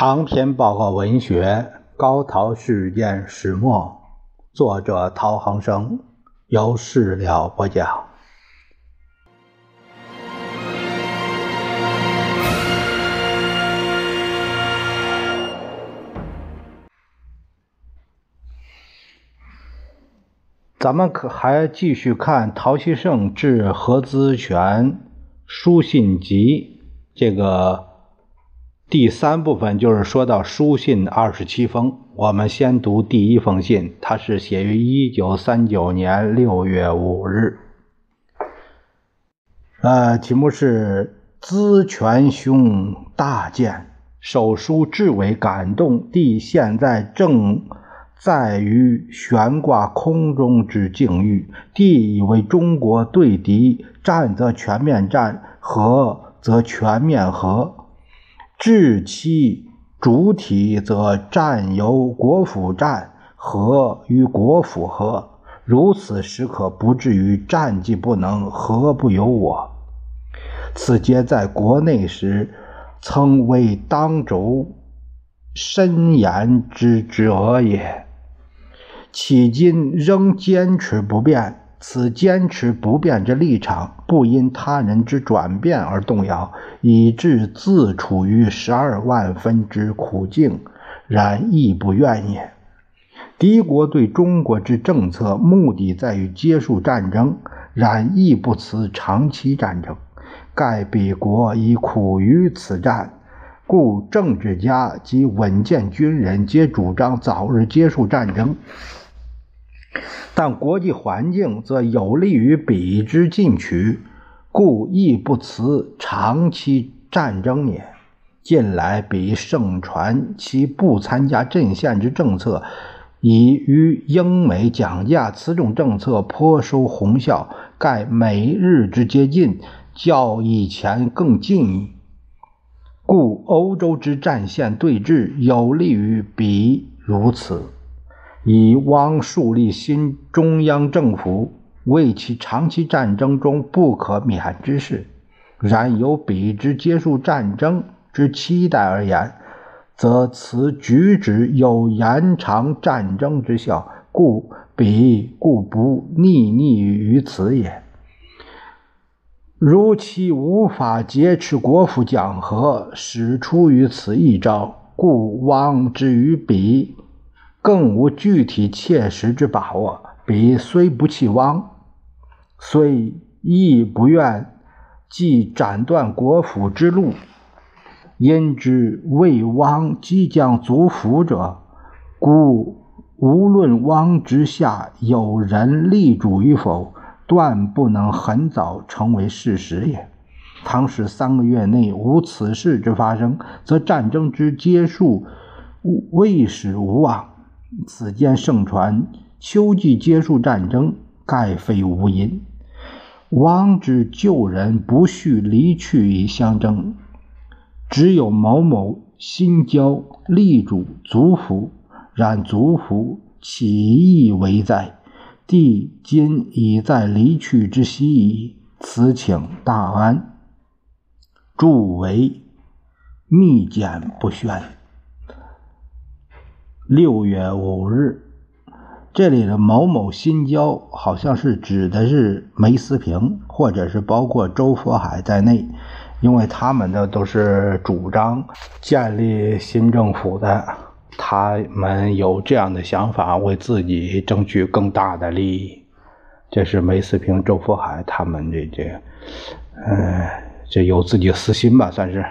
长篇报告文学《高陶事件始末》，作者陶恒生，由事了播讲。咱们可还继续看陶希圣致何资权书信集这个。第三部分就是说到书信二十七封，我们先读第一封信，它是写于一九三九年六月五日，呃，题目是“资权兄大见，手书至为感动。弟现在正在于悬挂空中之境遇，弟以为中国对敌战则全面战，和则全面和。”治其主体，则战由国府战，和与国府和。如此时可不至于战绩不能，和不由我。此皆在国内时曾为当轴深言之者也。迄今仍坚持不变。此坚持不变之立场，不因他人之转变而动摇，以致自处于十二万分之苦境，然亦不愿也。敌国对中国之政策，目的在于结束战争，然亦不辞长期战争。盖彼国已苦于此战，故政治家及稳健军人皆主张早日结束战争。但国际环境则有利于彼之进取，故亦不辞长期战争也。近来彼盛传其不参加阵线之政策，已与英美讲价，此种政策颇收红效。盖美日之接近，较以前更近矣。故欧洲之战线对峙，有利于彼如此。以汪树立新中央政府为其长期战争中不可免之事，然由彼之结束战争之期待而言，则此举止有延长战争之效，故彼故不逆逆于此也。如其无法劫持国府讲和，使出于此一招，故汪之于彼。更无具体切实之把握。彼虽不弃汪，虽亦不愿即斩断国府之路，因之为汪即将足服者，故无论汪之下有人立主与否，断不能很早成为事实也。倘使三个月内无此事之发生，则战争之结束未始无望。此间盛传秋季结束战争，盖非无因。王之旧人不恤离去以相争，只有某某新交立主族服，然族服岂亦为在？帝今已在离去之夕矣。此请大安，诸为密简不宣。六月五日，这里的某某新交好像是指的是梅思平，或者是包括周佛海在内，因为他们的都是主张建立新政府的，他们有这样的想法，为自己争取更大的利益。这是梅思平、周佛海他们这这，嗯，这有自己私心吧，算是。